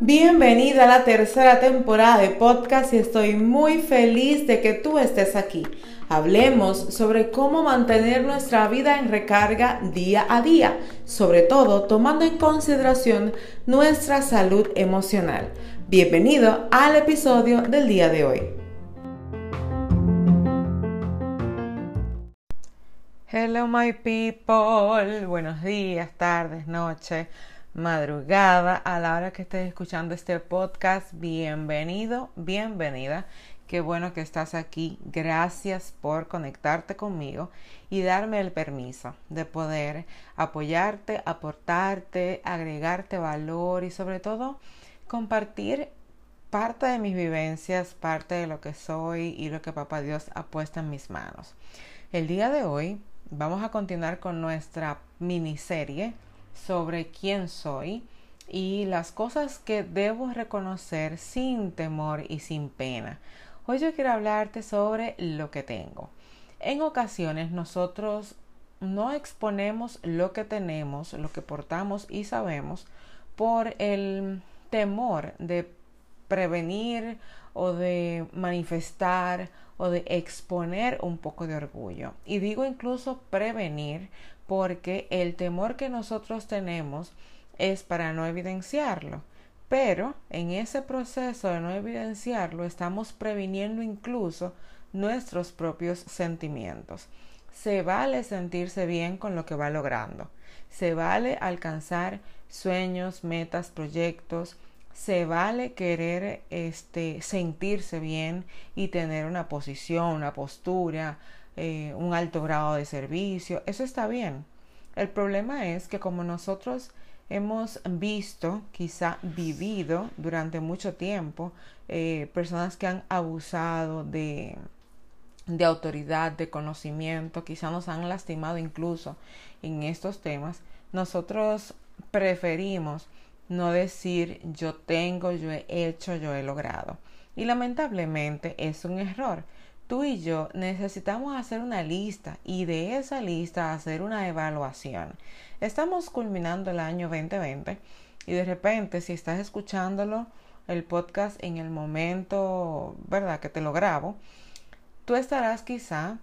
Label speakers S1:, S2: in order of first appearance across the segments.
S1: Bienvenida a la tercera temporada de podcast y estoy muy feliz de que tú estés aquí. Hablemos sobre cómo mantener nuestra vida en recarga día a día, sobre todo tomando en consideración nuestra salud emocional. Bienvenido al episodio del día de hoy. Hello my people, buenos días, tardes, noches madrugada, a la hora que estés escuchando este podcast, bienvenido, bienvenida. Qué bueno que estás aquí. Gracias por conectarte conmigo y darme el permiso de poder apoyarte, aportarte, agregarte valor y sobre todo compartir parte de mis vivencias, parte de lo que soy y lo que Papá Dios ha puesto en mis manos. El día de hoy vamos a continuar con nuestra miniserie sobre quién soy y las cosas que debo reconocer sin temor y sin pena. Hoy yo quiero hablarte sobre lo que tengo. En ocasiones nosotros no exponemos lo que tenemos, lo que portamos y sabemos por el temor de prevenir o de manifestar o de exponer un poco de orgullo. Y digo incluso prevenir porque el temor que nosotros tenemos es para no evidenciarlo. Pero en ese proceso de no evidenciarlo estamos previniendo incluso nuestros propios sentimientos. Se vale sentirse bien con lo que va logrando. Se vale alcanzar sueños, metas, proyectos. Se vale querer este, sentirse bien y tener una posición, una postura, eh, un alto grado de servicio, eso está bien. El problema es que como nosotros hemos visto, quizá vivido durante mucho tiempo, eh, personas que han abusado de, de autoridad, de conocimiento, quizá nos han lastimado incluso en estos temas, nosotros preferimos no decir yo tengo, yo he hecho, yo he logrado. Y lamentablemente es un error tú y yo necesitamos hacer una lista y de esa lista hacer una evaluación. Estamos culminando el año 2020 y de repente si estás escuchándolo el podcast en el momento, ¿verdad? Que te lo grabo, tú estarás quizá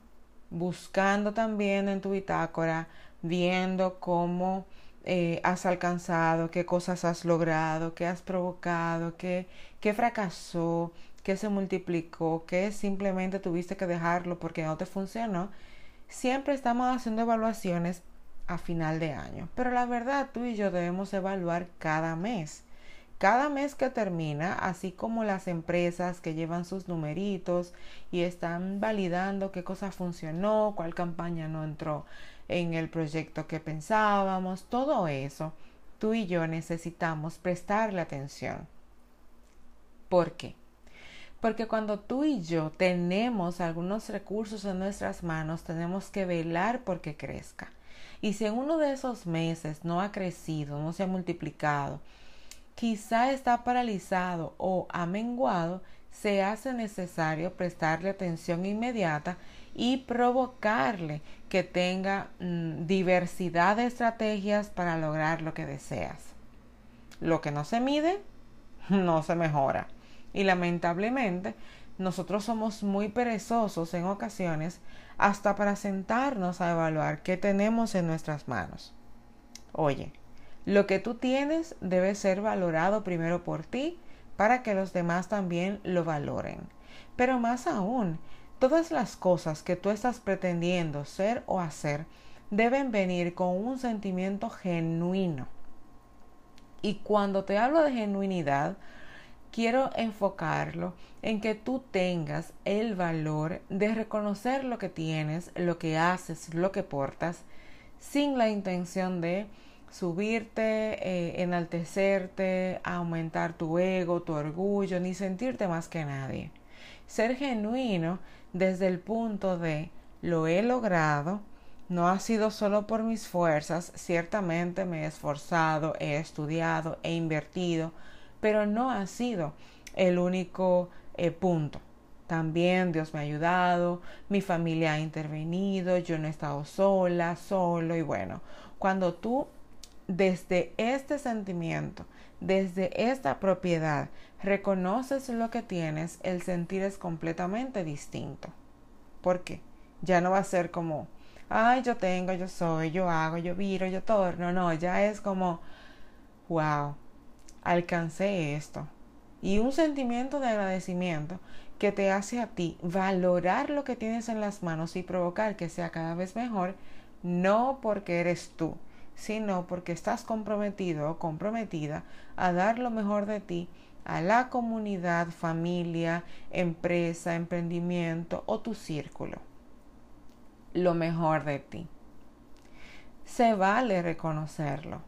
S1: buscando también en tu bitácora, viendo cómo eh, has alcanzado, qué cosas has logrado, qué has provocado, qué, qué fracasó, que se multiplicó, que simplemente tuviste que dejarlo porque no te funcionó, siempre estamos haciendo evaluaciones a final de año. Pero la verdad, tú y yo debemos evaluar cada mes. Cada mes que termina, así como las empresas que llevan sus numeritos y están validando qué cosa funcionó, cuál campaña no entró en el proyecto que pensábamos, todo eso, tú y yo necesitamos prestarle atención. ¿Por qué? Porque cuando tú y yo tenemos algunos recursos en nuestras manos, tenemos que velar porque crezca. Y si en uno de esos meses no ha crecido, no se ha multiplicado, quizá está paralizado o ha menguado, se hace necesario prestarle atención inmediata y provocarle que tenga mm, diversidad de estrategias para lograr lo que deseas. Lo que no se mide, no se mejora. Y lamentablemente, nosotros somos muy perezosos en ocasiones hasta para sentarnos a evaluar qué tenemos en nuestras manos. Oye, lo que tú tienes debe ser valorado primero por ti para que los demás también lo valoren. Pero más aún, todas las cosas que tú estás pretendiendo ser o hacer deben venir con un sentimiento genuino. Y cuando te hablo de genuinidad, quiero enfocarlo en que tú tengas el valor de reconocer lo que tienes, lo que haces, lo que portas, sin la intención de subirte, eh, enaltecerte, aumentar tu ego, tu orgullo, ni sentirte más que nadie. Ser genuino desde el punto de lo he logrado, no ha sido solo por mis fuerzas, ciertamente me he esforzado, he estudiado, he invertido, pero no ha sido el único eh, punto. también Dios me ha ayudado, mi familia ha intervenido, yo no he estado sola, solo y bueno, cuando tú desde este sentimiento, desde esta propiedad, reconoces lo que tienes, el sentir es completamente distinto. ¿Por qué? Ya no va a ser como, ay, yo tengo, yo soy, yo hago, yo viro, yo todo. No, no, ya es como, wow, alcancé esto. Y un sentimiento de agradecimiento que te hace a ti valorar lo que tienes en las manos y provocar que sea cada vez mejor, no porque eres tú, sino porque estás comprometido o comprometida a dar lo mejor de ti a la comunidad, familia, empresa, emprendimiento o tu círculo. Lo mejor de ti. Se vale reconocerlo.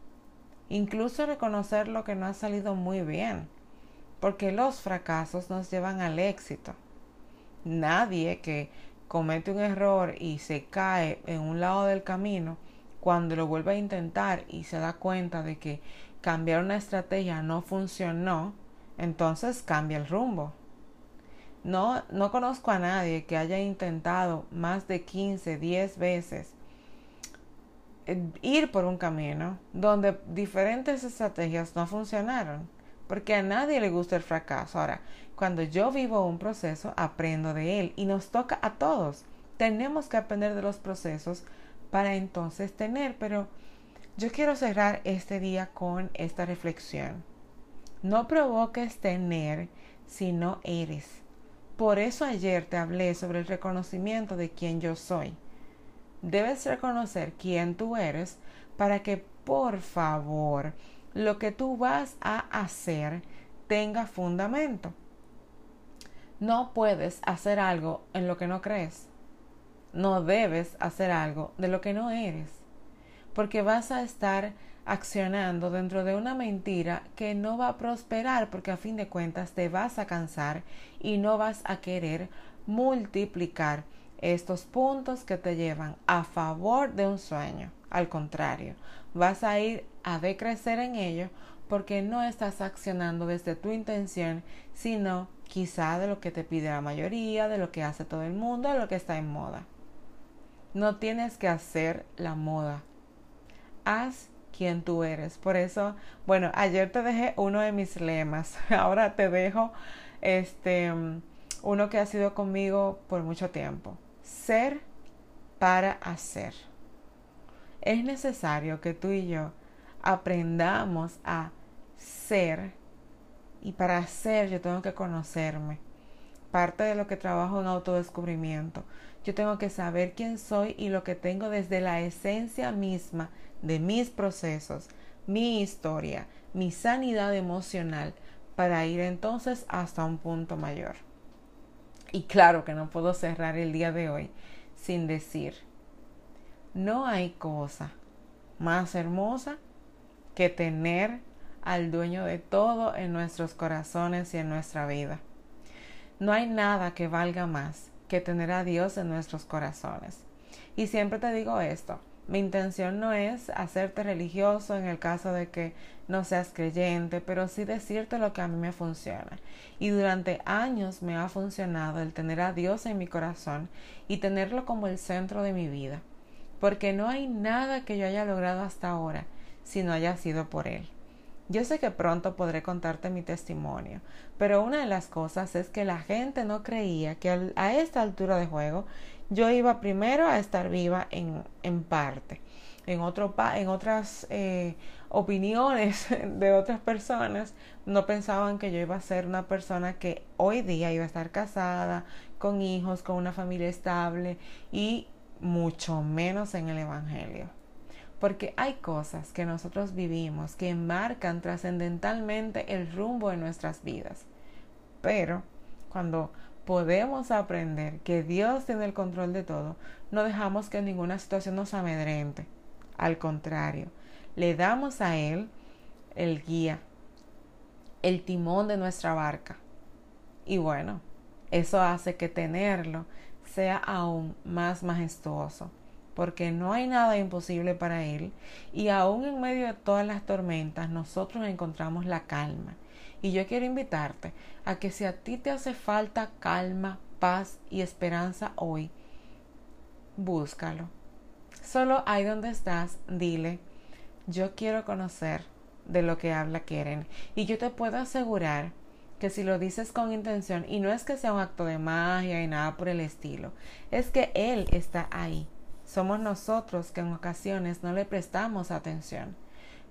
S1: Incluso reconocer lo que no ha salido muy bien, porque los fracasos nos llevan al éxito. Nadie que comete un error y se cae en un lado del camino cuando lo vuelve a intentar y se da cuenta de que cambiar una estrategia no funcionó, entonces cambia el rumbo. No, no conozco a nadie que haya intentado más de 15, 10 veces eh, ir por un camino donde diferentes estrategias no funcionaron, porque a nadie le gusta el fracaso. Ahora, cuando yo vivo un proceso, aprendo de él y nos toca a todos. Tenemos que aprender de los procesos para entonces tener. Pero yo quiero cerrar este día con esta reflexión. No provoques tener si no eres. Por eso ayer te hablé sobre el reconocimiento de quién yo soy. Debes reconocer quién tú eres para que por favor lo que tú vas a hacer tenga fundamento. No puedes hacer algo en lo que no crees no debes hacer algo de lo que no eres, porque vas a estar accionando dentro de una mentira que no va a prosperar porque a fin de cuentas te vas a cansar y no vas a querer multiplicar estos puntos que te llevan a favor de un sueño. Al contrario, vas a ir a decrecer en ello porque no estás accionando desde tu intención, sino quizá de lo que te pide la mayoría, de lo que hace todo el mundo, de lo que está en moda. No tienes que hacer la moda. Haz quien tú eres. Por eso, bueno, ayer te dejé uno de mis lemas. Ahora te dejo este uno que ha sido conmigo por mucho tiempo. Ser para hacer. Es necesario que tú y yo aprendamos a ser y para hacer yo tengo que conocerme. Parte de lo que trabajo en autodescubrimiento. Yo tengo que saber quién soy y lo que tengo desde la esencia misma de mis procesos, mi historia, mi sanidad emocional, para ir entonces hasta un punto mayor. Y claro que no puedo cerrar el día de hoy sin decir, no hay cosa más hermosa que tener al dueño de todo en nuestros corazones y en nuestra vida. No hay nada que valga más que tener a Dios en nuestros corazones. Y siempre te digo esto, mi intención no es hacerte religioso en el caso de que no seas creyente, pero sí decirte lo que a mí me funciona. Y durante años me ha funcionado el tener a Dios en mi corazón y tenerlo como el centro de mi vida, porque no hay nada que yo haya logrado hasta ahora si no haya sido por Él. Yo sé que pronto podré contarte mi testimonio, pero una de las cosas es que la gente no creía que a esta altura de juego yo iba primero a estar viva en, en parte. En, otro en otras eh, opiniones de otras personas no pensaban que yo iba a ser una persona que hoy día iba a estar casada, con hijos, con una familia estable y mucho menos en el Evangelio porque hay cosas que nosotros vivimos que marcan trascendentalmente el rumbo de nuestras vidas. Pero cuando podemos aprender que Dios tiene el control de todo, no dejamos que ninguna situación nos amedrente. Al contrario, le damos a Él el guía, el timón de nuestra barca. Y bueno, eso hace que tenerlo sea aún más majestuoso porque no hay nada imposible para Él y aún en medio de todas las tormentas nosotros encontramos la calma. Y yo quiero invitarte a que si a ti te hace falta calma paz y esperanza hoy, búscalo. Solo ahí donde estás, dile, yo quiero conocer de lo que habla Keren. Y yo te puedo asegurar que si lo dices con intención, y no es que sea un acto de magia y nada por el estilo, es que Él está ahí. Somos nosotros que en ocasiones no le prestamos atención.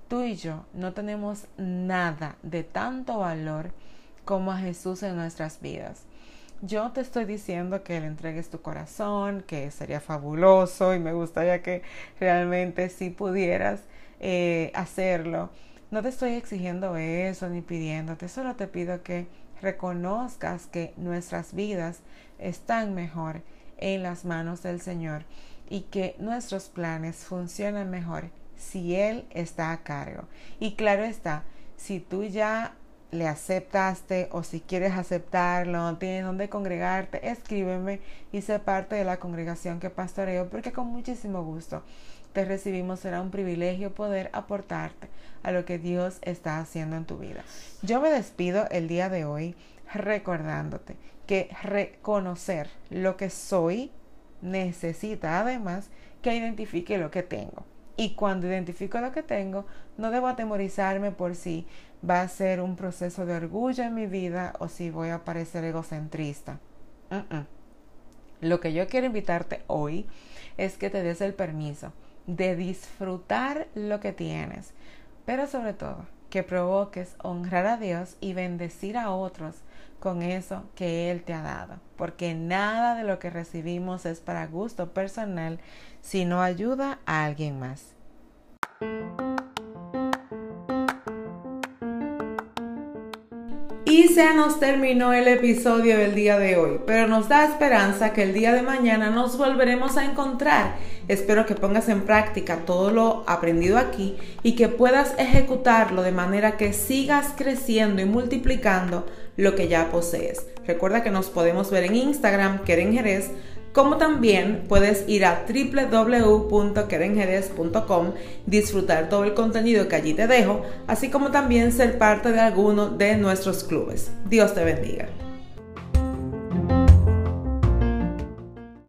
S1: Tú y yo no tenemos nada de tanto valor como a Jesús en nuestras vidas. Yo te estoy diciendo que le entregues tu corazón, que sería fabuloso y me gustaría que realmente si pudieras eh, hacerlo. No te estoy exigiendo eso ni pidiéndote, solo te pido que reconozcas que nuestras vidas están mejor en las manos del Señor y que nuestros planes funcionan mejor si Él está a cargo. Y claro está, si tú ya le aceptaste o si quieres aceptarlo, no tienes dónde congregarte, escríbeme y sé parte de la congregación que pastoreo porque con muchísimo gusto te recibimos. Será un privilegio poder aportarte a lo que Dios está haciendo en tu vida. Yo me despido el día de hoy recordándote que reconocer lo que soy necesita además que identifique lo que tengo. Y cuando identifico lo que tengo, no debo atemorizarme por si va a ser un proceso de orgullo en mi vida o si voy a parecer egocentrista. Lo que yo quiero invitarte hoy es que te des el permiso de disfrutar lo que tienes, pero sobre todo que provoques honrar a Dios y bendecir a otros con eso que Él te ha dado, porque nada de lo que recibimos es para gusto personal, sino ayuda a alguien más. Y se nos terminó el episodio del día de hoy, pero nos da esperanza que el día de mañana nos volveremos a encontrar. Espero que pongas en práctica todo lo aprendido aquí y que puedas ejecutarlo de manera que sigas creciendo y multiplicando lo que ya posees. Recuerda que nos podemos ver en Instagram, Keren Jerez, como también puedes ir a www.kerenjerez.com, disfrutar todo el contenido que allí te dejo, así como también ser parte de alguno de nuestros clubes. Dios te bendiga.